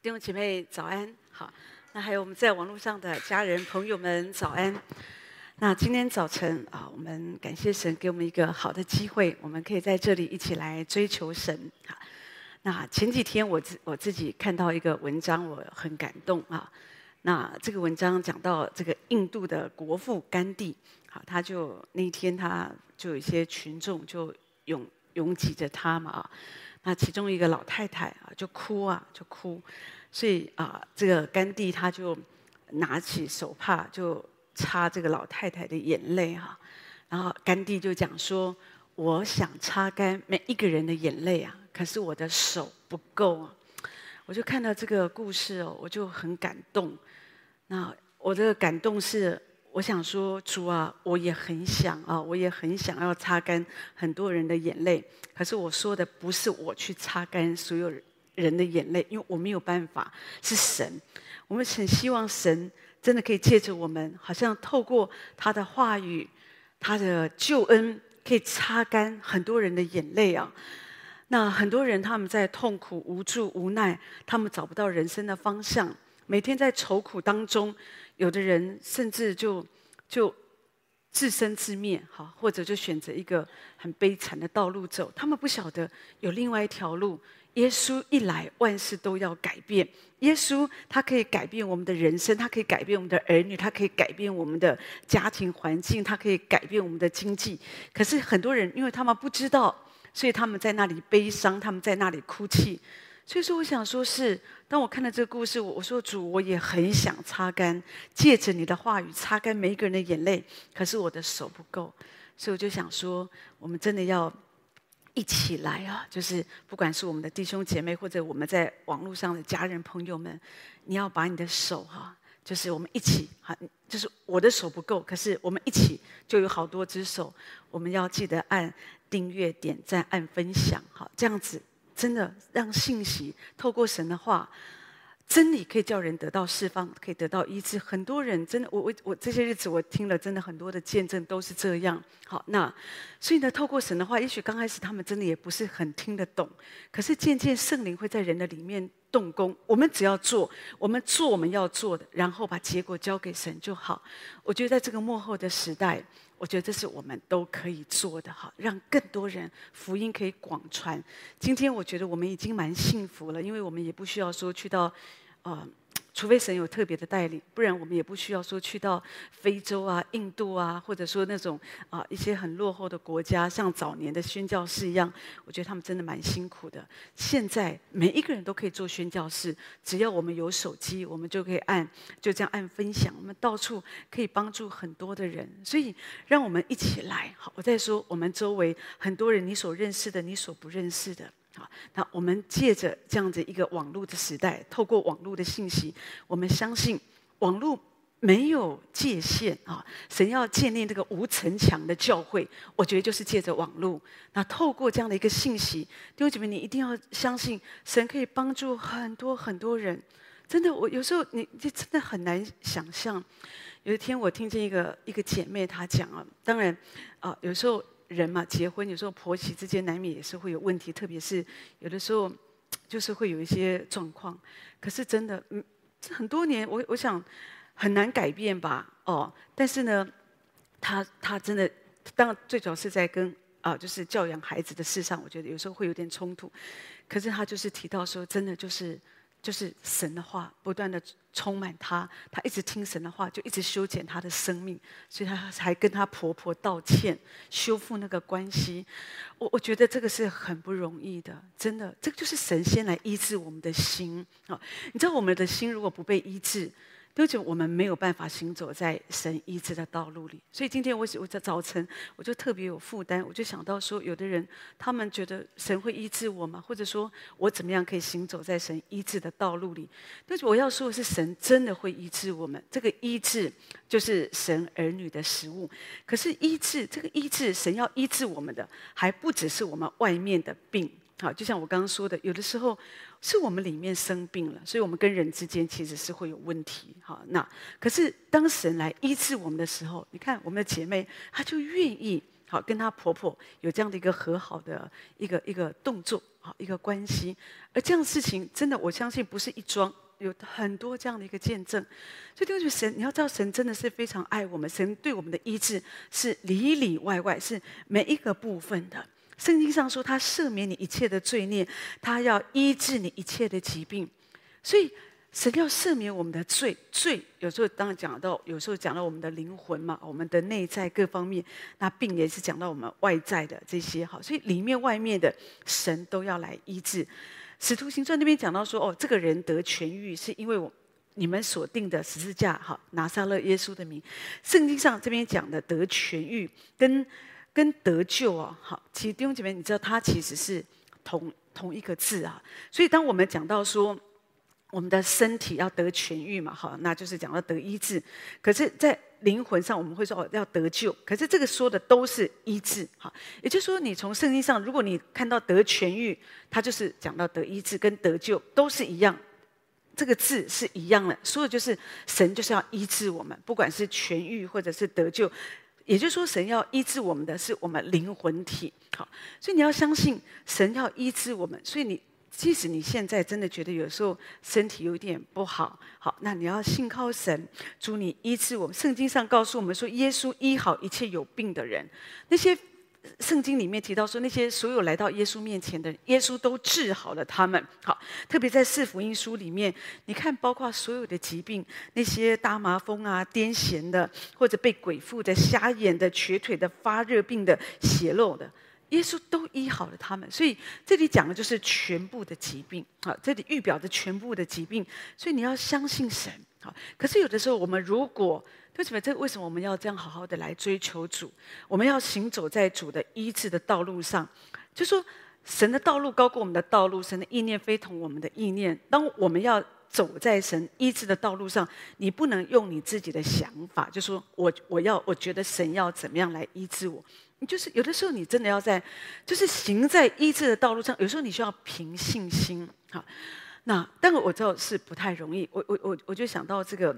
弟兄姐妹早安，好，那还有我们在网络上的家人朋友们早安。那今天早晨啊，我们感谢神给我们一个好的机会，我们可以在这里一起来追求神。好，那前几天我自我自己看到一个文章，我很感动啊。那这个文章讲到这个印度的国父甘地，好，他就那一天他就有一些群众就拥拥挤着他嘛啊。那其中一个老太太啊，就哭啊，就哭，所以啊，这个甘地他就拿起手帕就擦这个老太太的眼泪哈，然后甘地就讲说：“我想擦干每一个人的眼泪啊，可是我的手不够啊。”我就看到这个故事哦，我就很感动。那我的感动是。我想说，主啊，我也很想啊，我也很想要擦干很多人的眼泪。可是我说的不是我去擦干所有人的眼泪，因为我没有办法，是神。我们很希望神真的可以借着我们，好像透过他的话语、他的救恩，可以擦干很多人的眼泪啊。那很多人他们在痛苦、无助、无奈，他们找不到人生的方向，每天在愁苦当中。有的人甚至就就自生自灭，哈，或者就选择一个很悲惨的道路走。他们不晓得有另外一条路。耶稣一来，万事都要改变。耶稣他可以改变我们的人生，他可以改变我们的儿女，他可以改变我们的家庭环境，他可以改变我们的经济。可是很多人因为他们不知道，所以他们在那里悲伤，他们在那里哭泣。所以说，我想说是，当我看到这个故事，我我说主，我也很想擦干，借着你的话语擦干每一个人的眼泪，可是我的手不够，所以我就想说，我们真的要一起来啊！就是不管是我们的弟兄姐妹，或者我们在网络上的家人朋友们，你要把你的手哈，就是我们一起哈，就是我的手不够，可是我们一起就有好多只手，我们要记得按订阅、点赞、按分享，哈，这样子。真的让信息透过神的话，真理可以叫人得到释放，可以得到医治。很多人真的，我我我这些日子我听了真的很多的见证都是这样。好，那所以呢，透过神的话，也许刚开始他们真的也不是很听得懂，可是渐渐圣灵会在人的里面动工。我们只要做，我们做我们要做的，然后把结果交给神就好。我觉得在这个幕后的时代。我觉得这是我们都可以做的哈，让更多人福音可以广传。今天我觉得我们已经蛮幸福了，因为我们也不需要说去到，呃。除非神有特别的带领，不然我们也不需要说去到非洲啊、印度啊，或者说那种啊一些很落后的国家，像早年的宣教士一样。我觉得他们真的蛮辛苦的。现在每一个人都可以做宣教士，只要我们有手机，我们就可以按就这样按分享，我们到处可以帮助很多的人。所以让我们一起来。好，我再说我们周围很多人，你所认识的，你所不认识的。好，那我们借着这样子一个网络的时代，透过网络的信息，我们相信网络没有界限啊！神要建立这个无城墙的教会，我觉得就是借着网络。那透过这样的一个信息，弟兄姐妹，你一定要相信，神可以帮助很多很多人。真的，我有时候你你真的很难想象。有一天我听见一个一个姐妹她讲啊，当然啊，有时候。人嘛，结婚有时候婆媳之间难免也是会有问题，特别是有的时候就是会有一些状况。可是真的，嗯，这很多年，我我想很难改变吧，哦。但是呢，他他真的，当然最主要是在跟啊，就是教养孩子的事上，我觉得有时候会有点冲突。可是他就是提到说，真的就是。就是神的话不断的充满他，他一直听神的话，就一直修剪他的生命，所以他才跟他婆婆道歉，修复那个关系。我我觉得这个是很不容易的，真的，这个就是神仙来医治我们的心啊！你知道我们的心如果不被医治。而且我们没有办法行走在神医治的道路里，所以今天我我在早晨我就特别有负担，我就想到说，有的人他们觉得神会医治我吗？或者说我怎么样可以行走在神医治的道路里？但是我要说的是，神真的会医治我们。这个医治就是神儿女的食物。可是医治这个医治，神要医治我们的，还不只是我们外面的病。好，就像我刚刚说的，有的时候是我们里面生病了，所以我们跟人之间其实是会有问题。好，那可是当神来医治我们的时候，你看我们的姐妹，她就愿意好，跟她婆婆有这样的一个和好的一个一个动作，好，一个关系。而这样的事情，真的我相信不是一桩，有很多这样的一个见证。所以弟兄姐妹，神，你要知道，神真的是非常爱我们，神对我们的医治是里里外外，是每一个部分的。圣经上说，他赦免你一切的罪孽，他要医治你一切的疾病。所以。神要赦免我们的罪，罪有时候当然讲到，有时候讲到我们的灵魂嘛，我们的内在各方面。那病也是讲到我们外在的这些哈，所以里面外面的神都要来医治。使徒行传那边讲到说，哦，这个人得痊愈，是因为我你们所定的十字架哈，拿撒勒耶稣的名。圣经上这边讲的得痊愈，跟跟得救哦，好，其实弟兄姐妹，你知道它其实是同同一个字啊。所以当我们讲到说。我们的身体要得痊愈嘛，好，那就是讲到得医治。可是，在灵魂上，我们会说哦，要得救。可是这个说的都是医治，好，也就是说，你从圣经上，如果你看到得痊愈，它就是讲到得医治跟得救都是一样，这个字是一样的，说的就是神就是要医治我们，不管是痊愈或者是得救，也就是说，神要医治我们的是我们灵魂体，好，所以你要相信神要医治我们，所以你。即使你现在真的觉得有时候身体有点不好，好，那你要信靠神，主你医治我们。圣经上告诉我们说，耶稣医好一切有病的人。那些圣经里面提到说，那些所有来到耶稣面前的，耶稣都治好了他们。好，特别在四福音书里面，你看，包括所有的疾病，那些大麻风啊、癫痫的，或者被鬼附的、瞎眼的、瘸腿的、发热病的、血漏的。耶稣都医好了他们，所以这里讲的就是全部的疾病。好，这里预表着全部的疾病，所以你要相信神。好，可是有的时候我们如果为什么这为什么我们要这样好好的来追求主？我们要行走在主的医治的道路上，就说神的道路高过我们的道路，神的意念非同我们的意念。当我们要走在神医治的道路上，你不能用你自己的想法，就说我我要我觉得神要怎么样来医治我。你就是有的时候，你真的要在，就是行在医治的道路上。有时候你需要凭信心，好。那但我知道是不太容易。我我我我就想到这个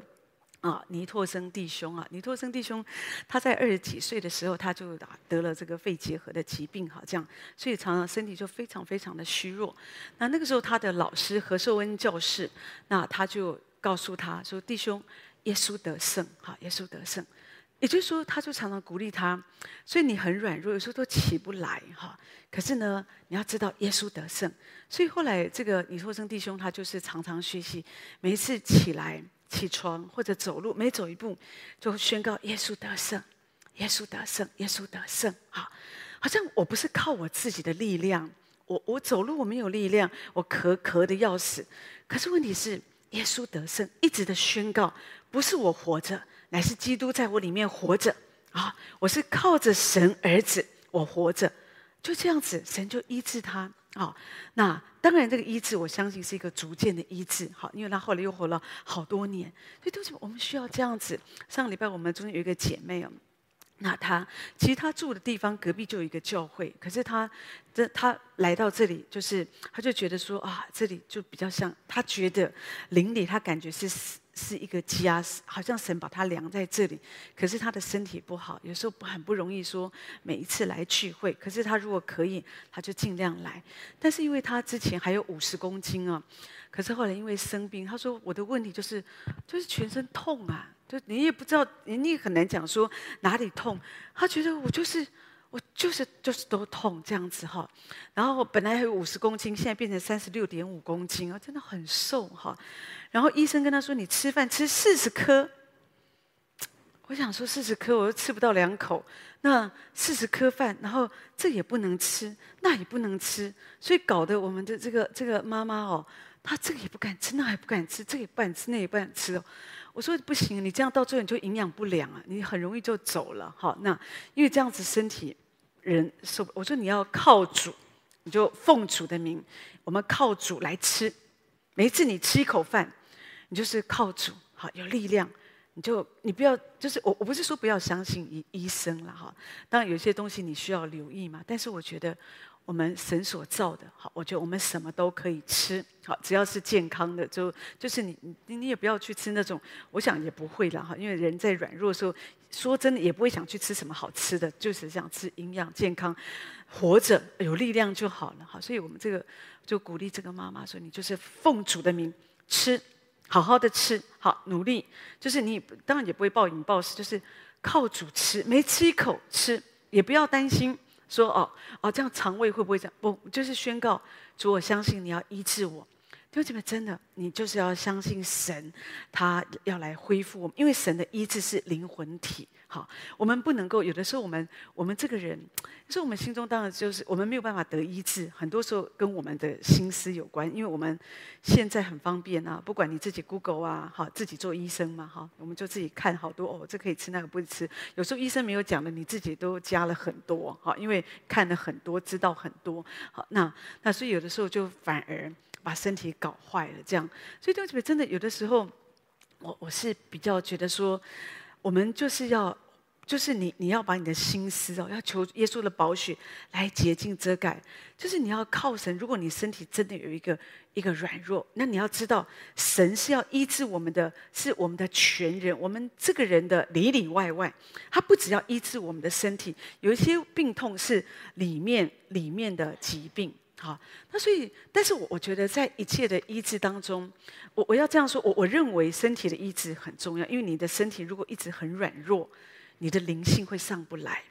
啊，尼托生弟兄啊，尼托生弟兄，他在二十几岁的时候，他就得了这个肺结核的疾病，哈这样，所以常常身体就非常非常的虚弱。那那个时候，他的老师何寿恩教士，那他就告诉他说：“弟兄，耶稣得胜，哈，耶稣得胜。”也就是说，他就常常鼓励他，所以你很软弱，有时候都起不来哈。可是呢，你要知道耶稣得胜。所以后来这个尼托生弟兄，他就是常常学习，每一次起来、起床或者走路，每走一步就宣告耶稣得胜，耶稣得胜，耶稣得胜。哈，好像我不是靠我自己的力量，我我走路我没有力量，我咳咳得要死。可是问题是，耶稣得胜，一直的宣告，不是我活着。乃是基督在我里面活着啊！我是靠着神儿子，我活着，就这样子，神就医治他啊。那当然，这个医治，我相信是一个逐渐的医治，好，因为他后来又活了好多年，所以都是我们需要这样子。上个礼拜我们中间有一个姐妹哦，那她其实她住的地方隔壁就有一个教会，可是她这她来到这里，就是她就觉得说啊，这里就比较像，她觉得邻里她感觉是。是一个家，好像神把他量在这里，可是他的身体不好，有时候很不容易说每一次来聚会。可是他如果可以，他就尽量来。但是因为他之前还有五十公斤啊，可是后来因为生病，他说我的问题就是就是全身痛啊，就你也不知道，你也很难讲说哪里痛。他觉得我就是。我就是就是都痛这样子哈，然后本来还有五十公斤，现在变成三十六点五公斤啊，真的很瘦哈。然后医生跟他说：“你吃饭吃四十颗。”我想说四十颗我又吃不到两口，那四十颗饭，然后这也不能吃，那也不能吃，所以搞得我们的这个这个妈妈哦，她这个也不敢吃，那也不敢吃，这也不敢吃，那也不敢吃哦。我说不行，你这样到最后你就营养不良啊，你很容易就走了。好，那因为这样子身体人受，我说你要靠主，你就奉主的名，我们靠主来吃。每一次你吃一口饭，你就是靠主，好有力量，你就你不要就是我我不是说不要相信医医生了哈，当然有些东西你需要留意嘛，但是我觉得我们神所造的，好，我觉得我们什么都可以吃，好，只要是健康的，就就是你你你也不要去吃那种，我想也不会了哈，因为人在软弱的时候，说真的也不会想去吃什么好吃的，就是想吃营养健康，活着有力量就好了哈。所以我们这个就鼓励这个妈妈说，你就是奉主的名吃，好好的吃，好努力，就是你当然也不会暴饮暴食，就是靠主吃，每吃一口吃，也不要担心。说哦哦，这样肠胃会不会这样？不，就是宣告主，我相信你要医治我。弟兄姐妹，真的，你就是要相信神，他要来恢复我们，因为神的医治是灵魂体。好，我们不能够有的时候，我们我们这个人，就是我们心中当然就是我们没有办法得医治，很多时候跟我们的心思有关，因为我们现在很方便啊，不管你自己 Google 啊，好，自己做医生嘛，哈，我们就自己看好多哦，这可以吃，那个不吃。有时候医生没有讲的，你自己都加了很多，好，因为看了很多，知道很多，好，那那所以有的时候就反而把身体搞坏了，这样。所以弟兄姊妹，真的有的时候，我我是比较觉得说。我们就是要，就是你你要把你的心思哦，要求耶稣的宝血来洁净遮盖。就是你要靠神。如果你身体真的有一个一个软弱，那你要知道，神是要医治我们的，是我们的全人，我们这个人的里里外外。他不只要医治我们的身体，有一些病痛是里面里面的疾病。好，那所以，但是我我觉得在一切的医治当中，我我要这样说，我我认为身体的医治很重要，因为你的身体如果一直很软弱，你的灵性会上不来。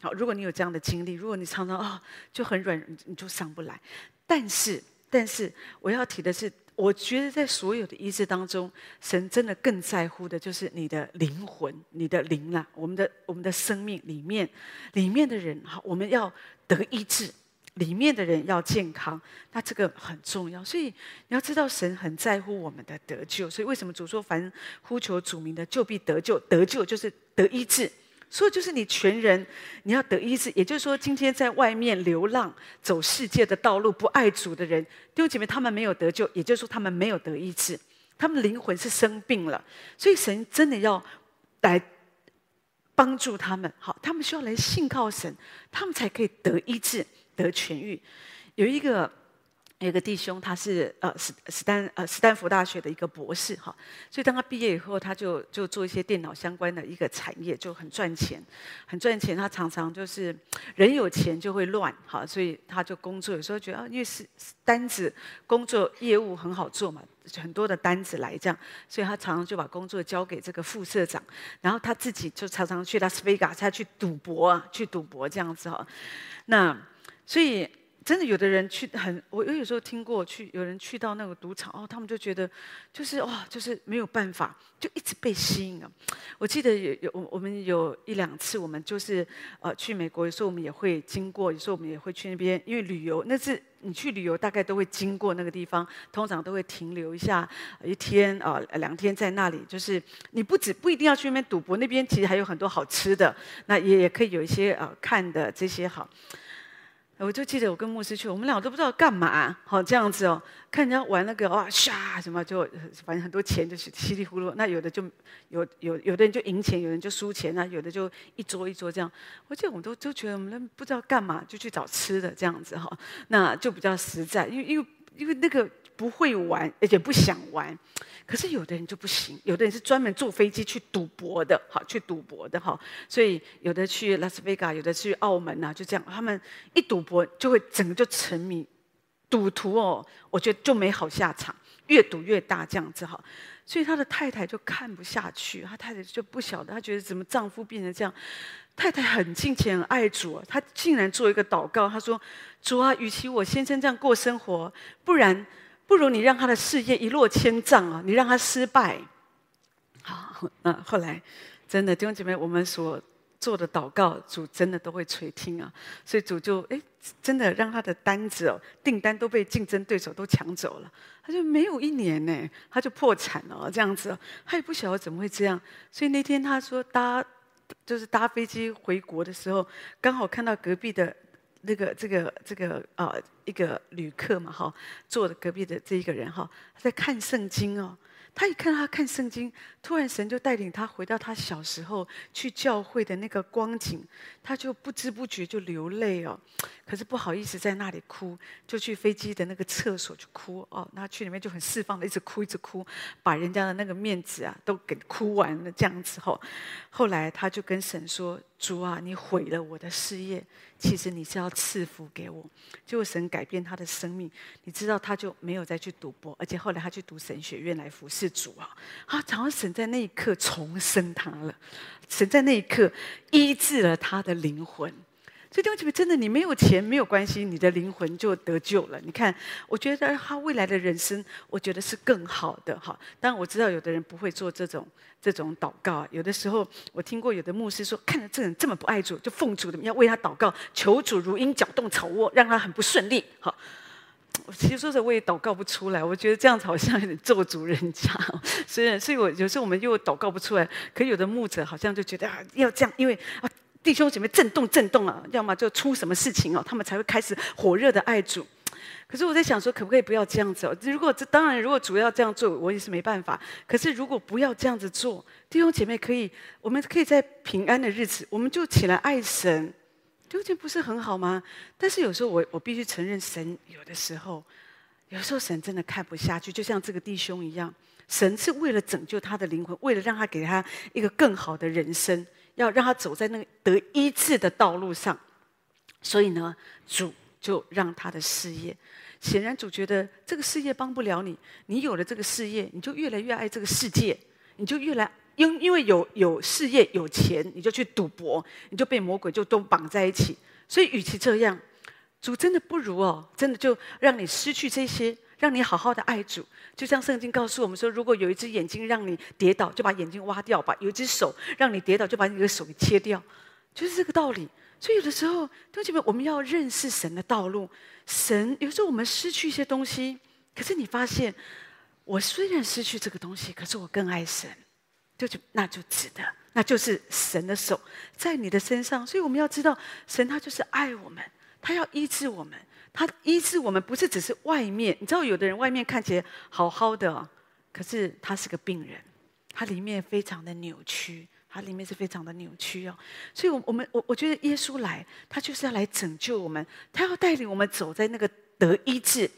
好，如果你有这样的经历，如果你常常啊、哦、就很软，你就上不来。但是，但是我要提的是，我觉得在所有的医治当中，神真的更在乎的就是你的灵魂、你的灵啦，我们的我们的生命里面里面的人，好，我们要得医治。里面的人要健康，那这个很重要。所以你要知道，神很在乎我们的得救。所以为什么主说，凡呼求主名的，就必得救。得救就是得医治，所以就是你全人你要得医治。也就是说，今天在外面流浪、走世界的道路、不爱主的人，弟兄姐妹，他们没有得救，也就是说，他们没有得医治，他们灵魂是生病了。所以神真的要来帮助他们。好，他们需要来信靠神，他们才可以得医治。得痊愈，有一个有一个弟兄，他是呃史史丹呃斯丹福大学的一个博士哈，所以当他毕业以后，他就就做一些电脑相关的一个产业，就很赚钱，很赚钱。他常常就是人有钱就会乱哈，所以他就工作有时候觉得啊，因为是单子工作业务很好做嘛，很多的单子来这样，所以他常常就把工作交给这个副社长，然后他自己就常常去拉斯维加斯，他去赌博啊，去赌博这样子哈，那。所以，真的有的人去很，我有时候听过去有人去到那个赌场哦，他们就觉得就是哦，就是没有办法，就一直被吸引啊。我记得有有我我们有一两次，我们就是呃去美国，有时候我们也会经过，有时候我们也会去那边，因为旅游那是你去旅游大概都会经过那个地方，通常都会停留一下一天啊、两天在那里。就是你不止不一定要去那边赌博，那边其实还有很多好吃的，那也也可以有一些呃看的这些好。我就记得我跟牧师去，我们俩都不知道干嘛，好这样子哦，看人家玩那个哇唰什么就，反正很多钱就是稀里糊涂。那有的就有有有的人就赢钱，有人就输钱啊，有的就一桌一桌这样。我记得我们都都觉得我们不知道干嘛，就去找吃的这样子哈，那就比较实在，因为因为因为那个不会玩，而且不想玩。可是有的人就不行，有的人是专门坐飞机去赌博的，好去赌博的哈。所以有的去拉斯维加，有的去澳门呐，就这样。他们一赌博就会整个就沉迷，赌徒哦，我觉得就没好下场，越赌越大这样子哈。所以他的太太就看不下去，他太太就不晓得，他觉得怎么丈夫变成这样。太太很敬虔、很爱主，她竟然做一个祷告，她说：“主啊，与其我先生这样过生活，不然。”不如你让他的事业一落千丈啊！你让他失败。好，那后来真的弟兄姐妹，我们所做的祷告，主真的都会垂听啊！所以主就哎，真的让他的单子哦，订单都被竞争对手都抢走了。他就没有一年呢，他就破产了这样子。他也不晓得怎么会这样。所以那天他说搭就是搭飞机回国的时候，刚好看到隔壁的。那个这个这个啊、一个旅客嘛，哈，坐的隔壁的这一个人哈，他在看圣经哦。他一看他看圣经，突然神就带领他回到他小时候去教会的那个光景，他就不知不觉就流泪哦。可是不好意思在那里哭，就去飞机的那个厕所去哭哦。那去里面就很释放的，一直哭一直哭，把人家的那个面子啊都给哭完了这样子后，后来他就跟神说：“主啊，你毁了我的事业，其实你是要赐福给我。”结果神改变他的生命，你知道他就没有再去赌博，而且后来他去读神学院来服侍主啊。啊，然后神在那一刻重生他了，神在那一刻医治了他的灵魂。所以弟兄姐妹，真的，你没有钱没有关系，你的灵魂就得救了。你看，我觉得他未来的人生，我觉得是更好的哈。当然我知道有的人不会做这种这种祷告。有的时候我听过有的牧师说，看着这人这么不爱主，就奉主的名要为他祷告，求主如鹰搅动草窝，让他很不顺利。好，我其实说实话，我也祷告不出来。我觉得这样子好像有点咒诅人家。虽然，所以我有时候我们又祷告不出来，可有的牧者好像就觉得啊，要这样，因为啊。弟兄姐妹震动震动啊，要么就出什么事情哦，他们才会开始火热的爱主。可是我在想说，可不可以不要这样子哦？如果这当然，如果主要这样做，我也是没办法。可是如果不要这样子做，弟兄姐妹可以，我们可以在平安的日子，我们就起来爱神，究竟不是很好吗？但是有时候我我必须承认，神有的时候，有时候神真的看不下去，就像这个弟兄一样，神是为了拯救他的灵魂，为了让他给他一个更好的人生。要让他走在那个得医治的道路上，所以呢，主就让他的事业。显然，主觉得这个事业帮不了你。你有了这个事业，你就越来越爱这个世界，你就越来因因为有有事业有钱，你就去赌博，你就被魔鬼就都绑在一起。所以，与其这样，主真的不如哦，真的就让你失去这些。让你好好的爱主，就像圣经告诉我们说：如果有一只眼睛让你跌倒，就把眼睛挖掉吧；有一只手让你跌倒，就把你的手给切掉，就是这个道理。所以有的时候，弟兄姐妹，我们要认识神的道路。神有时候我们失去一些东西，可是你发现，我虽然失去这个东西，可是我更爱神，就就那就值得，那就是神的手在你的身上。所以我们要知道，神他就是爱我们，他要医治我们。他医治我们不是只是外面，你知道，有的人外面看起来好好的，可是他是个病人，他里面非常的扭曲，他里面是非常的扭曲哦。所以，我我们我我觉得耶稣来，他就是要来拯救我们，他要带领我们走在那个得医治。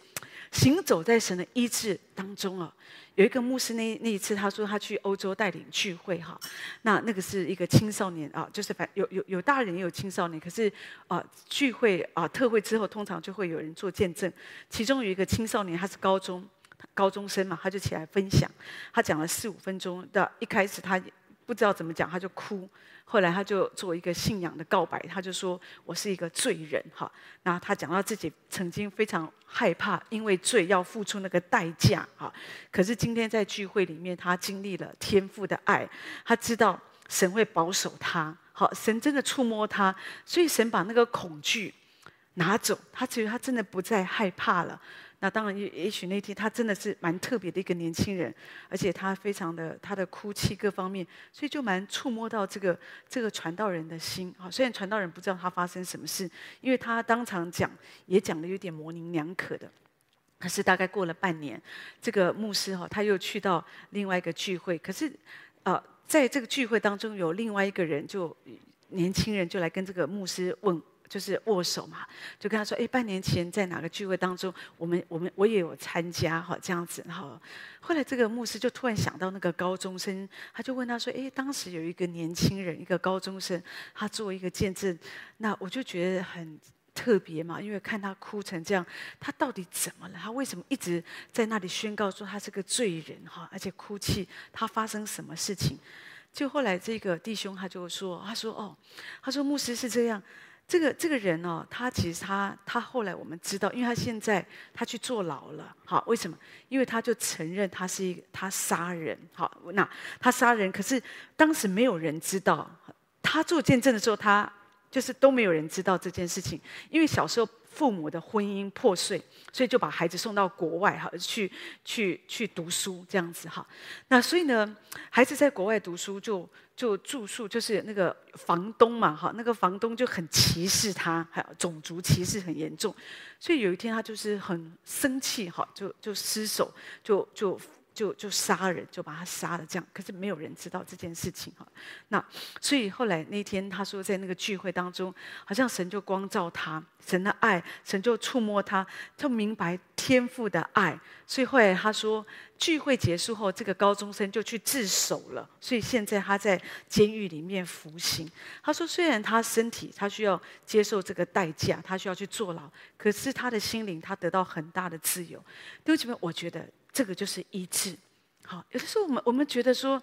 行走在神的医治当中哦，有一个牧师那那一次他说他去欧洲带领聚会哈，那那个是一个青少年啊，就是反有有有大人也有青少年，可是啊聚会啊特会之后通常就会有人做见证，其中有一个青少年他是高中高中生嘛，他就起来分享，他讲了四五分钟的，一开始他不知道怎么讲，他就哭。后来他就做一个信仰的告白，他就说：“我是一个罪人。”哈，那他讲到自己曾经非常害怕，因为罪要付出那个代价。哈，可是今天在聚会里面，他经历了天父的爱，他知道神会保守他。好，神真的触摸他，所以神把那个恐惧拿走，他觉得他真的不再害怕了。那当然，也也许那天他真的是蛮特别的一个年轻人，而且他非常的他的哭泣各方面，所以就蛮触摸到这个这个传道人的心啊。虽然传道人不知道他发生什么事，因为他当场讲也讲的有点模棱两可的。可是大概过了半年，这个牧师哈他又去到另外一个聚会，可是呃在这个聚会当中有另外一个人就年轻人就来跟这个牧师问。就是握手嘛，就跟他说：“哎，半年前在哪个聚会当中，我们我们我也有参加哈，这样子。然后后来这个牧师就突然想到那个高中生，他就问他说：‘哎，当时有一个年轻人，一个高中生，他作为一个见证，那我就觉得很特别嘛，因为看他哭成这样，他到底怎么了？他为什么一直在那里宣告说他是个罪人哈，而且哭泣？他发生什么事情？就后来这个弟兄他就说：他说哦，他说牧师是这样。”这个这个人哦，他其实他他后来我们知道，因为他现在他去坐牢了，好，为什么？因为他就承认他是一个他杀人，好，那他杀人，可是当时没有人知道，他做见证的时候，他就是都没有人知道这件事情，因为小时候。父母的婚姻破碎，所以就把孩子送到国外哈，去去去读书这样子哈。那所以呢，孩子在国外读书就就住宿，就是那个房东嘛哈，那个房东就很歧视他，还有种族歧视很严重。所以有一天他就是很生气哈，就就失手，就就就就杀人，就把他杀了。这样，可是没有人知道这件事情哈。那所以后来那天他说，在那个聚会当中，好像神就光照他，神的爱，神就触摸他，就明白天父的爱。所以后来他说，聚会结束后，这个高中生就去自首了。所以现在他在监狱里面服刑。他说，虽然他身体他需要接受这个代价，他需要去坐牢，可是他的心灵他得到很大的自由。弟兄姐妹，我觉得这个就是医治。好，有的时候我们我们觉得说，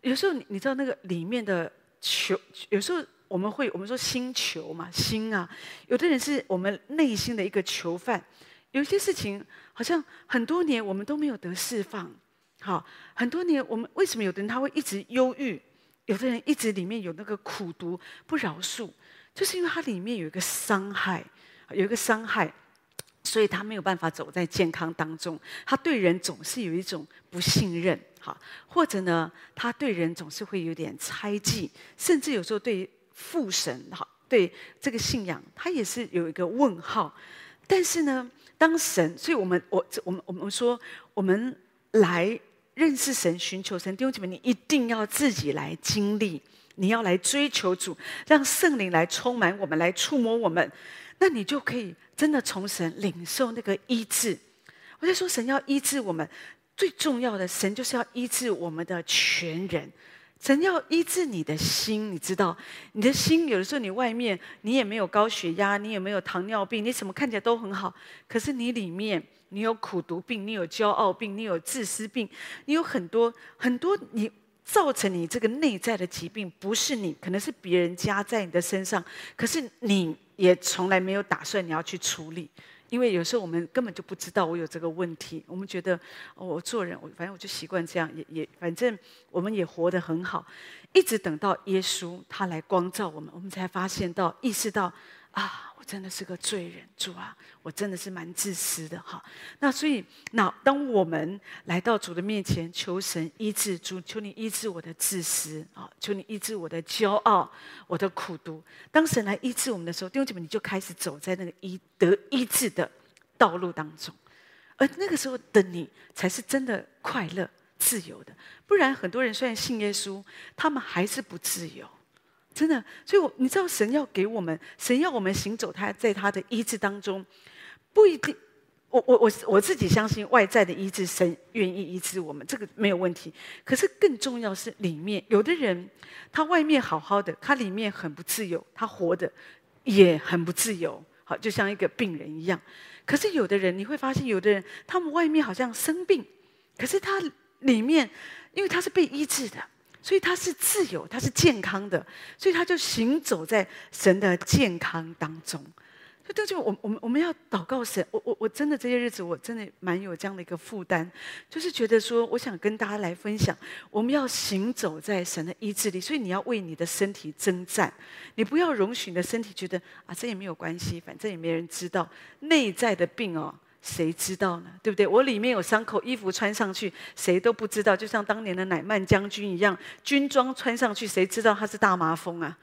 有时候你你知道那个里面的囚，有时候我们会我们说心囚嘛，心啊，有的人是我们内心的一个囚犯。有些事情好像很多年我们都没有得释放，好，很多年我们为什么有的人他会一直忧郁，有的人一直里面有那个苦毒不饶恕，就是因为他里面有一个伤害，有一个伤害，所以他没有办法走在健康当中，他对人总是有一种不信任，哈，或者呢，他对人总是会有点猜忌，甚至有时候对父神，哈，对这个信仰，他也是有一个问号，但是呢。当神，所以我们我我们我们说，我们来认识神、寻求神，弟兄姐妹，你一定要自己来经历，你要来追求主，让圣灵来充满我们，来触摸我们，那你就可以真的从神领受那个医治。我在说，神要医治我们，最重要的，神就是要医治我们的全人。神要医治你的心，你知道，你的心有的时候你外面你也没有高血压，你也没有糖尿病，你什么看起来都很好，可是你里面你有苦毒病，你有骄傲病，你有自私病，你有很多很多，你造成你这个内在的疾病，不是你，可能是别人加在你的身上，可是你也从来没有打算你要去处理。因为有时候我们根本就不知道我有这个问题，我们觉得，我做人，我反正我就习惯这样，也也反正我们也活得很好，一直等到耶稣他来光照我们，我们才发现到意识到啊。我真的是个罪人，主啊，我真的是蛮自私的哈。那所以，那当我们来到主的面前，求神医治主，求你医治我的自私啊，求你医治我的骄傲，我的苦毒。当神来医治我们的时候，弟兄姐妹，你就开始走在那个医得医治的道路当中，而那个时候的你才是真的快乐、自由的。不然，很多人虽然信耶稣，他们还是不自由。真的，所以我你知道，神要给我们，神要我们行走，他在他的医治当中，不一定。我我我我自己相信外在的医治，神愿意医治我们，这个没有问题。可是更重要是里面，有的人他外面好好的，他里面很不自由，他活的也很不自由，好，就像一个病人一样。可是有的人你会发现，有的人他们外面好像生病，可是他里面，因为他是被医治的。所以他是自由，他是健康的，所以他就行走在神的健康当中。所以这就我我们我们要祷告神。我我我真的这些日子我真的蛮有这样的一个负担，就是觉得说，我想跟大家来分享，我们要行走在神的医治里。所以你要为你的身体征战，你不要容许你的身体觉得啊，这也没有关系，反正也没人知道内在的病哦。谁知道呢？对不对？我里面有伤口，衣服穿上去，谁都不知道。就像当年的乃曼将军一样，军装穿上去，谁知道他是大麻风啊？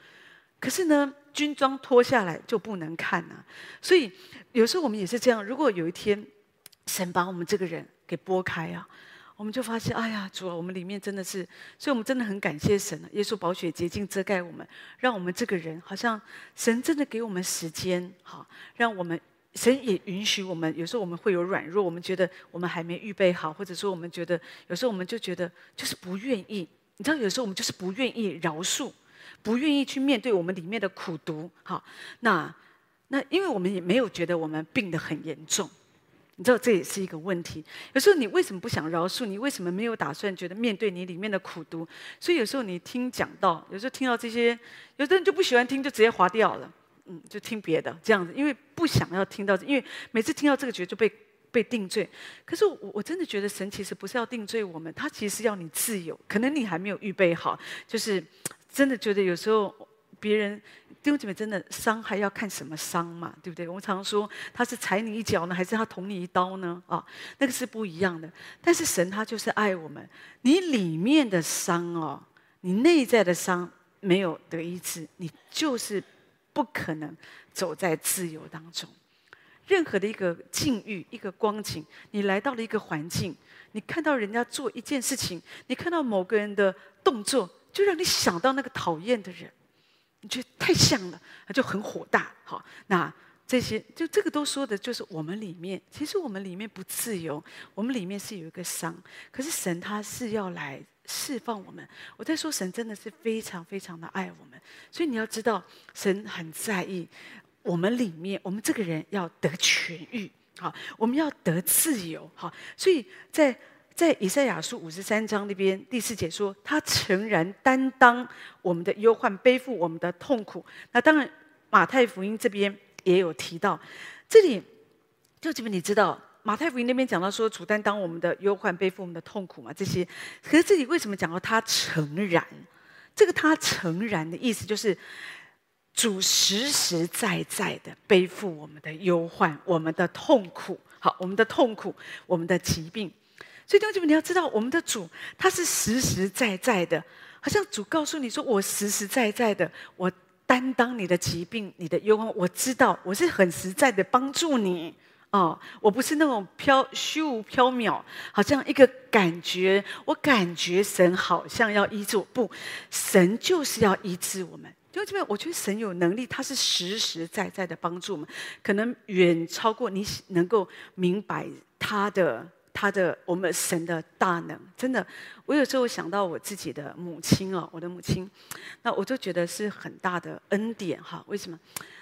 可是呢，军装脱下来就不能看啊。所以有时候我们也是这样。如果有一天神把我们这个人给拨开啊，我们就发现，哎呀，主啊，我们里面真的是，所以我们真的很感谢神。耶稣宝血洁净遮盖我们，让我们这个人好像神真的给我们时间，好，让我们。神也允许我们，有时候我们会有软弱，我们觉得我们还没预备好，或者说我们觉得有时候我们就觉得就是不愿意。你知道，有时候我们就是不愿意饶恕，不愿意去面对我们里面的苦毒。好，那那因为我们也没有觉得我们病得很严重，你知道这也是一个问题。有时候你为什么不想饶恕？你为什么没有打算觉得面对你里面的苦毒？所以有时候你听讲到，有时候听到这些，有的人就不喜欢听，就直接划掉了。嗯，就听别的这样子，因为不想要听到，因为每次听到这个，觉就被被定罪。可是我我真的觉得神其实不是要定罪我们，他其实要你自由。可能你还没有预备好，就是真的觉得有时候别人弟兄姐妹真的伤害要看什么伤嘛，对不对？我们常说他是踩你一脚呢，还是他捅你一刀呢？啊，那个是不一样的。但是神他就是爱我们，你里面的伤哦，你内在的伤没有得医治，你就是。不可能走在自由当中，任何的一个境遇、一个光景，你来到了一个环境，你看到人家做一件事情，你看到某个人的动作，就让你想到那个讨厌的人，你觉得太像了，就很火大。好，那这些就这个都说的就是我们里面，其实我们里面不自由，我们里面是有一个伤，可是神他是要来释放我们。我在说神真的是非常非常的爱我们，所以你要知道，神很在意。我们里面，我们这个人要得痊愈，好，我们要得自由，好，所以在在以赛亚书五十三章那边第四节说，他诚然担当我们的忧患，背负我们的痛苦。那当然，马太福音这边也有提到，这里就这边你知道，马太福音那边讲到说，主担当我们的忧患，背负我们的痛苦嘛，这些。可是这里为什么讲到他诚然？这个他诚然的意思就是。主实实在在的背负我们的忧患，我们的痛苦，好，我们的痛苦，我们的疾病。所以弟兄姐妹，你要知道，我们的主他是实实在在的，好像主告诉你说：“我实实在在的，我担当你的疾病，你的忧患，我知道，我是很实在的帮助你哦，我不是那种飘虚无缥缈，好像一个感觉，我感觉神好像要医治我，不，神就是要医治我们。”就这边，我觉得神有能力，他是实实在在的帮助我们，可能远超过你能够明白他的他的我们神的大能。真的，我有时候想到我自己的母亲哦，我的母亲，那我就觉得是很大的恩典哈。为什么？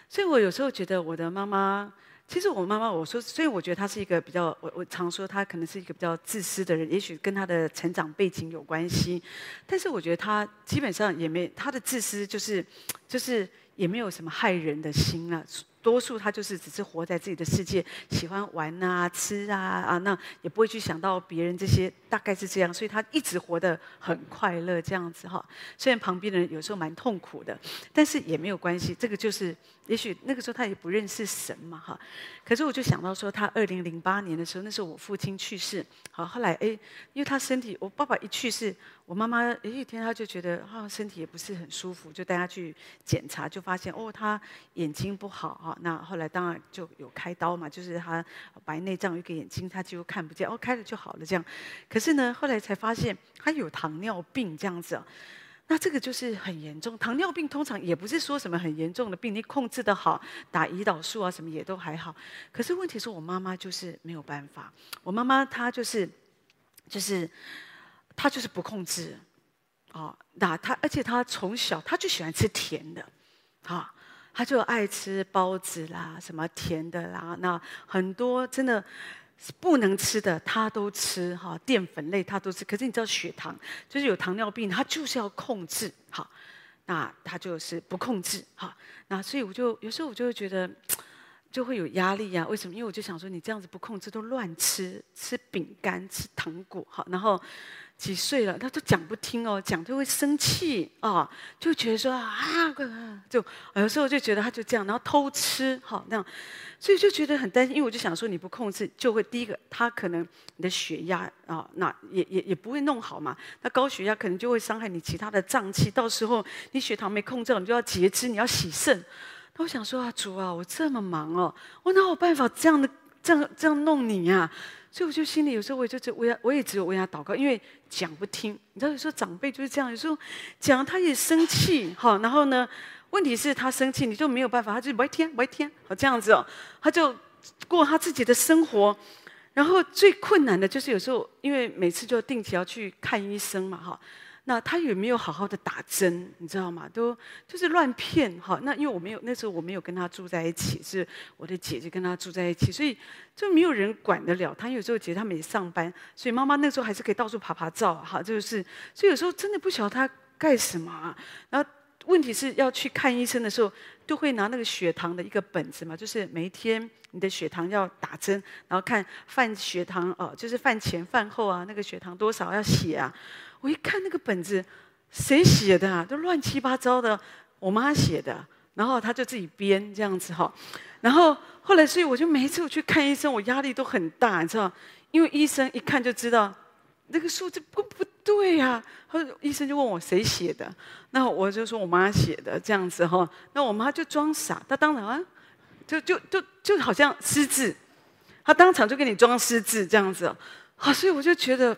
所以我有时候觉得我的妈妈。其实我妈妈，我说，所以我觉得她是一个比较，我我常说她可能是一个比较自私的人，也许跟她的成长背景有关系。但是我觉得她基本上也没她的自私，就是就是也没有什么害人的心啊。多数他就是只是活在自己的世界，喜欢玩啊、吃啊啊，那也不会去想到别人这些，大概是这样，所以他一直活得很快乐这样子哈。虽然旁边的人有时候蛮痛苦的，但是也没有关系。这个就是，也许那个时候他也不认识神嘛哈。可是我就想到说，他二零零八年的时候，那时候我父亲去世，好，后来哎，因为他身体，我爸爸一去世。我妈妈有一天，她就觉得啊，身体也不是很舒服，就带她去检查，就发现哦，他眼睛不好哈。那后来当然就有开刀嘛，就是他白内障一个眼睛，她就看不见，哦，开了就好了这样。可是呢，后来才发现他有糖尿病这样子，那这个就是很严重。糖尿病通常也不是说什么很严重的病，你控制得好，打胰岛素啊什么也都还好。可是问题是我妈妈就是没有办法，我妈妈她就是就是。她就是不控制，哦，那她而且她从小她就喜欢吃甜的，啊，他就爱吃包子啦，什么甜的啦，那很多真的不能吃的他都吃哈，淀粉类他都吃。可是你知道血糖就是有糖尿病，他就是要控制，哈，那他就是不控制，哈，那所以我就有时候我就会觉得 就会有压力呀。为什么？因为我就想说你这样子不控制都乱吃，吃饼干、吃糖果，哈，然后。几岁了，他都讲不听哦，讲就会生气啊，就觉得说啊，就有时候就觉得他就这样，然后偷吃，好那样，所以就觉得很担心，因为我就想说你不控制，就会第一个他可能你的血压啊，那也也也不会弄好嘛，那高血压可能就会伤害你其他的脏器，到时候你血糖没控制好，你就要截肢，你要洗肾。那我想说啊，主啊，我这么忙哦，我哪有办法这样的这样这样弄你呀？所以我就心里有时候我就只为他，我也只有为他祷告，因为讲不听。你知道有时候长辈就是这样，有时候讲他也生气，哈，然后呢，问题是他生气你就没有办法，他就白天白天，好这样子哦，他就过他自己的生活。然后最困难的就是有时候，因为每次就定期要去看医生嘛，哈。那他有没有好好的打针？你知道吗？都就是乱骗哈。那因为我没有那时候我没有跟他住在一起，是我的姐姐跟他住在一起，所以就没有人管得了他。有时候姐姐他们也上班，所以妈妈那时候还是可以到处爬爬照哈。就是所以有时候真的不晓得他干什么啊。然后问题是要去看医生的时候，都会拿那个血糖的一个本子嘛，就是每一天你的血糖要打针，然后看饭血糖哦，就是饭前饭后啊，那个血糖多少要写啊。我一看那个本子，谁写的啊？都乱七八糟的，我妈写的。然后她就自己编这样子哈。然后后来，所以我就每一次我去看医生，我压力都很大，你知道？因为医生一看就知道那个数字不不对呀。后医生就问我谁写的，那我就说我妈写的这样子哈。那我妈就装傻，她当然啊，就就就就好像失智，她当场就给你装失智这样子哦，好，所以我就觉得，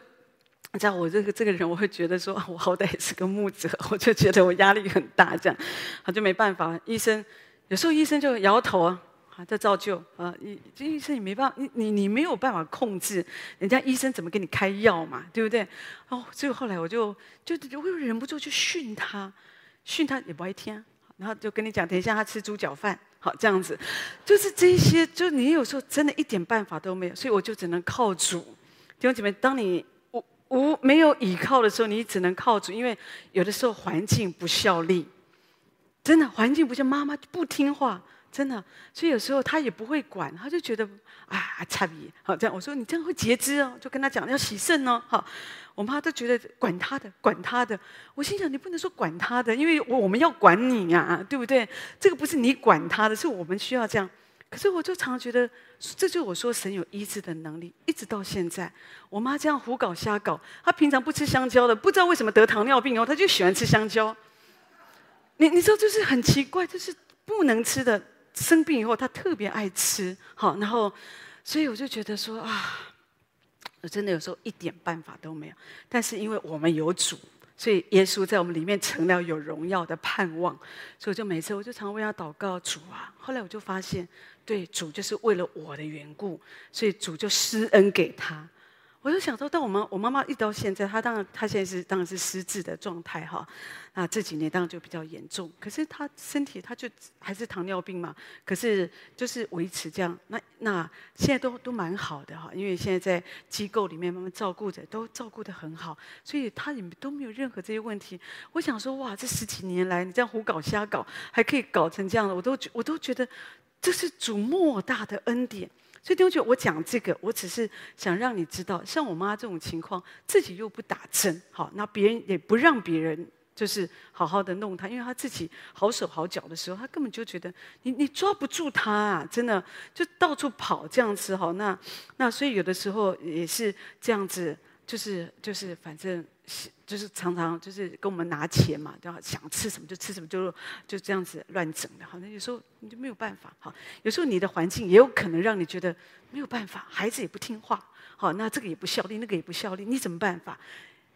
你知道我这个这个人，我会觉得说，我好歹也是个牧者，我就觉得我压力很大，这样，他就没办法，医生有时候医生就摇头啊。啊在照旧啊，医这医生也没办法，你你你没有办法控制人家医生怎么给你开药嘛，对不对？哦，所以后来我就就我又忍不住去训他，训他也不爱听，然后就跟你讲，等一下他吃猪脚饭，好这样子，就是这些，就你有时候真的一点办法都没有，所以我就只能靠主。弟兄姐妹，当你无没有依靠的时候，你只能靠主，因为有的时候环境不效力，真的环境不像妈妈不听话。真的，所以有时候他也不会管，他就觉得啊，差别好这样。我说你这样会截肢哦，就跟他讲要洗肾哦。好，我妈都觉得管他的，管他的。我心想你不能说管他的，因为我们要管你呀、啊，对不对？这个不是你管他的，是我们需要这样。可是我就常常觉得，这就是我说神有医治的能力。一直到现在，我妈这样胡搞瞎搞，她平常不吃香蕉的，不知道为什么得糖尿病哦，她就喜欢吃香蕉。你你知道就是很奇怪，就是不能吃的。生病以后，她特别爱吃，好，然后，所以我就觉得说啊，我真的有时候一点办法都没有。但是因为我们有主，所以耶稣在我们里面成了有荣耀的盼望，所以我就每次我就常为他祷告，主啊。后来我就发现，对，主就是为了我的缘故，所以主就施恩给他。我就想说，但我妈我妈妈一到现在，她当然她现在是当然是失智的状态哈。那这几年当然就比较严重，可是她身体她就还是糖尿病嘛。可是就是维持这样，那那现在都都蛮好的哈，因为现在在机构里面慢慢照顾着，都照顾得很好，所以她也都没有任何这些问题。我想说，哇，这十几年来你这样胡搞瞎搞，还可以搞成这样的，我都我都觉得这是主莫大的恩典。所以弟兄姐，我讲这个，我只是想让你知道，像我妈这种情况，自己又不打针，好，那别人也不让别人就是好好的弄她，因为她自己好手好脚的时候，她根本就觉得你你抓不住她啊，真的就到处跑这样子，好，那那所以有的时候也是这样子，就是就是反正。就是常常就是跟我们拿钱嘛，然后？想吃什么就吃什么，就就这样子乱整的。好，那有时候你就没有办法。好，有时候你的环境也有可能让你觉得没有办法，孩子也不听话。好，那这个也不效力，那个也不效力，你怎么办法？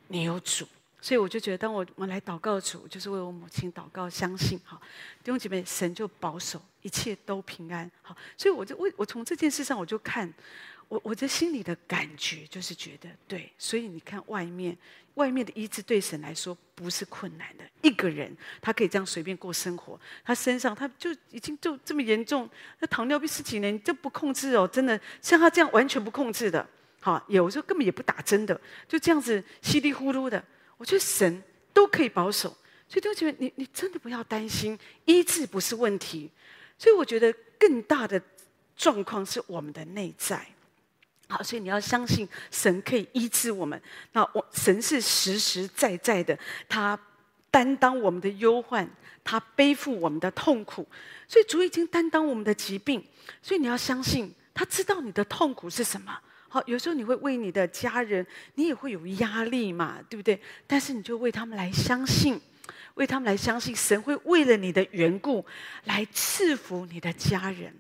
你有主，所以我就觉得，当我我来祷告主，就是为我母亲祷告，相信哈，弟兄姐妹，神就保守一切都平安。好，所以我就我我从这件事上我就看。我我的心里的感觉就是觉得对，所以你看外面外面的医治对神来说不是困难的。一个人他可以这样随便过生活，他身上他就已经就这么严重，那糖尿病十几年就不控制哦，真的像他这样完全不控制的，好，有时候根本也不打针的，就这样子稀里糊涂的。我觉得神都可以保守，所以都觉得你你真的不要担心，医治不是问题。所以我觉得更大的状况是我们的内在。好，所以你要相信神可以医治我们。那我神是实实在在的，他担当我们的忧患，他背负我们的痛苦。所以主已经担当我们的疾病，所以你要相信他知道你的痛苦是什么。好，有时候你会为你的家人，你也会有压力嘛，对不对？但是你就为他们来相信，为他们来相信，神会为了你的缘故来赐福你的家人。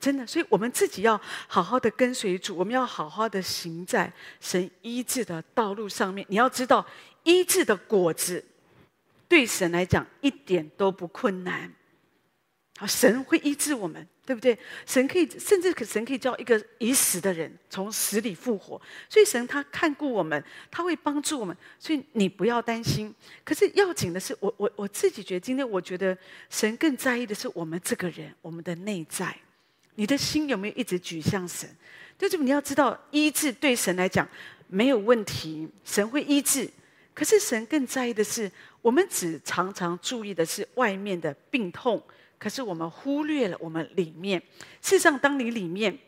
真的，所以我们自己要好好的跟随主，我们要好好的行在神医治的道路上面。你要知道，医治的果子对神来讲一点都不困难。好，神会医治我们，对不对？神可以，甚至神可以叫一个已死的人从死里复活。所以神他看顾我们，他会帮助我们。所以你不要担心。可是要紧的是，我我我自己觉得，今天我觉得神更在意的是我们这个人，我们的内在。你的心有没有一直举向神？就是你要知道，医治对神来讲没有问题，神会医治。可是神更在意的是，我们只常常注意的是外面的病痛，可是我们忽略了我们里面。事实上，当你里面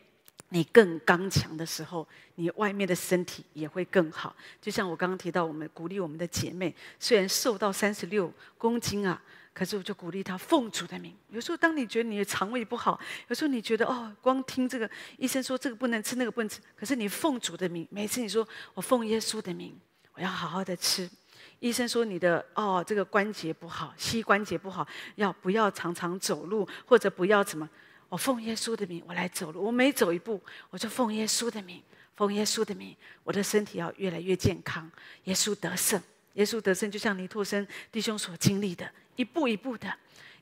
你更刚强的时候，你外面的身体也会更好。就像我刚刚提到，我们鼓励我们的姐妹，虽然瘦到三十六公斤啊。可是我就鼓励他奉主的名。有时候当你觉得你的肠胃不好，有时候你觉得哦，光听这个医生说这个不能吃，那个不能吃。可是你奉主的名，每次你说我奉耶稣的名，我要好好的吃。医生说你的哦这个关节不好，膝关节不好，要不要常常走路或者不要怎么？我奉耶稣的名，我来走路。我每走一步，我就奉耶稣的名，奉耶稣的名，我的身体要越来越健康。耶稣得胜，耶稣得胜，就像尼托生弟兄所经历的，一步一步的，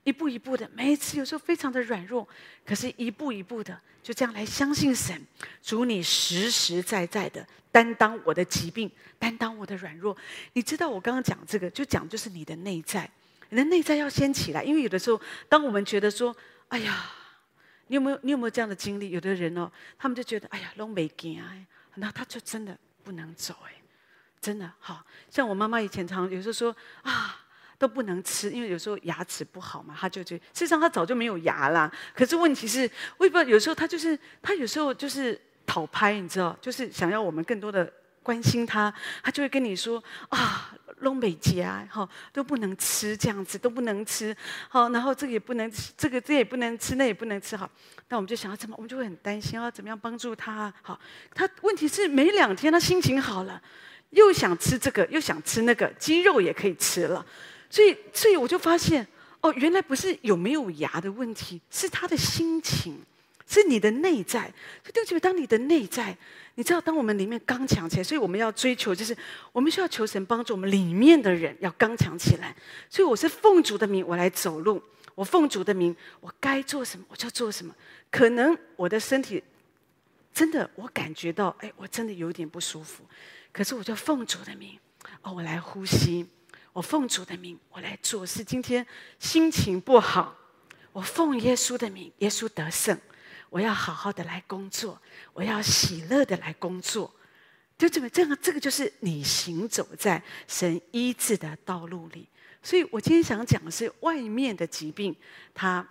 一步一步的。每一次有时候非常的软弱，可是一步一步的，就这样来相信神，主你实实在在的担当我的疾病，担当我的软弱。你知道我刚刚讲这个，就讲就是你的内在，你的内在要先起来，因为有的时候，当我们觉得说，哎呀。你有没有你有没有这样的经历？有的人哦，他们就觉得哎呀，拢没劲啊，那他就真的不能走哎，真的好像我妈妈以前常有时候说啊，都不能吃，因为有时候牙齿不好嘛，他就觉得事实上他早就没有牙了。可是问题是，我也不知道有时候他就是他有时候就是讨拍，你知道，就是想要我们更多的关心他，他就会跟你说啊。拢没加，哈，都不能吃，这样子都不能吃，好，然后这个也不能吃，这个这也不能吃，那也不能吃，好，那我们就想要怎么，我们就会很担心，要怎么样帮助他，好，他问题是没两天他心情好了，又想吃这个，又想吃那个，鸡肉也可以吃了，所以，所以我就发现，哦，原来不是有没有牙的问题，是他的心情。是你的内在，所以对不起，当你的内在，你知道，当我们里面刚强起来，所以我们要追求，就是我们需要求神帮助我们里面的人要刚强起来。所以我是奉主的名，我来走路；我奉主的名，我该做什么我就做什么。可能我的身体真的，我感觉到，哎，我真的有点不舒服，可是我就奉主的名，哦，我来呼吸；我奉主的名，我来做事。今天心情不好，我奉耶稣的名，耶稣得胜。我要好好的来工作，我要喜乐的来工作，就这么这样，这个就是你行走在神医治的道路里。所以我今天想讲的是，外面的疾病，它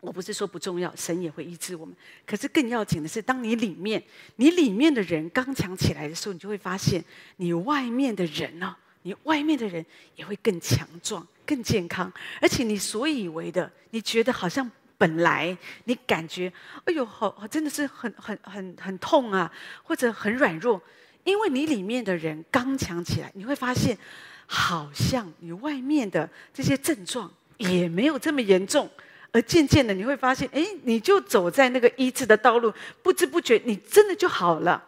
我不是说不重要，神也会医治我们。可是更要紧的是，当你里面，你里面的人刚强起来的时候，你就会发现，你外面的人呢，你外面的人也会更强壮、更健康，而且你所以为的，你觉得好像。本来你感觉，哎呦，好，真的是很很很很痛啊，或者很软弱，因为你里面的人刚强起来，你会发现，好像你外面的这些症状也没有这么严重，而渐渐的你会发现，哎，你就走在那个医治的道路，不知不觉你真的就好了。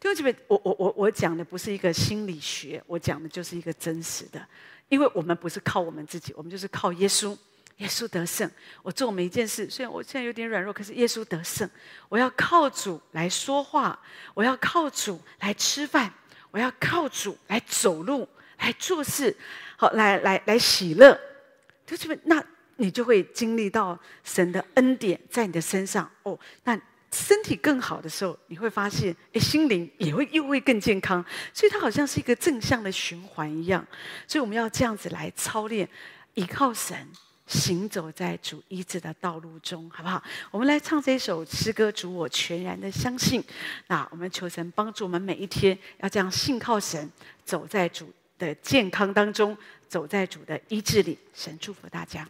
弟兄姐妹，我我我我讲的不是一个心理学，我讲的就是一个真实的，因为我们不是靠我们自己，我们就是靠耶稣。耶稣得胜，我做每一件事，虽然我现在有点软弱，可是耶稣得胜。我要靠主来说话，我要靠主来吃饭，我要靠主来走路，来做事，好，来来来喜乐。就这么，那你就会经历到神的恩典在你的身上哦。那身体更好的时候，你会发现，诶，心灵也会又会更健康。所以它好像是一个正向的循环一样。所以我们要这样子来操练，依靠神。行走在主医治的道路中，好不好？我们来唱这一首诗歌，主我全然的相信。那我们求神帮助我们每一天，要这样信靠神，走在主的健康当中，走在主的医治里。神祝福大家。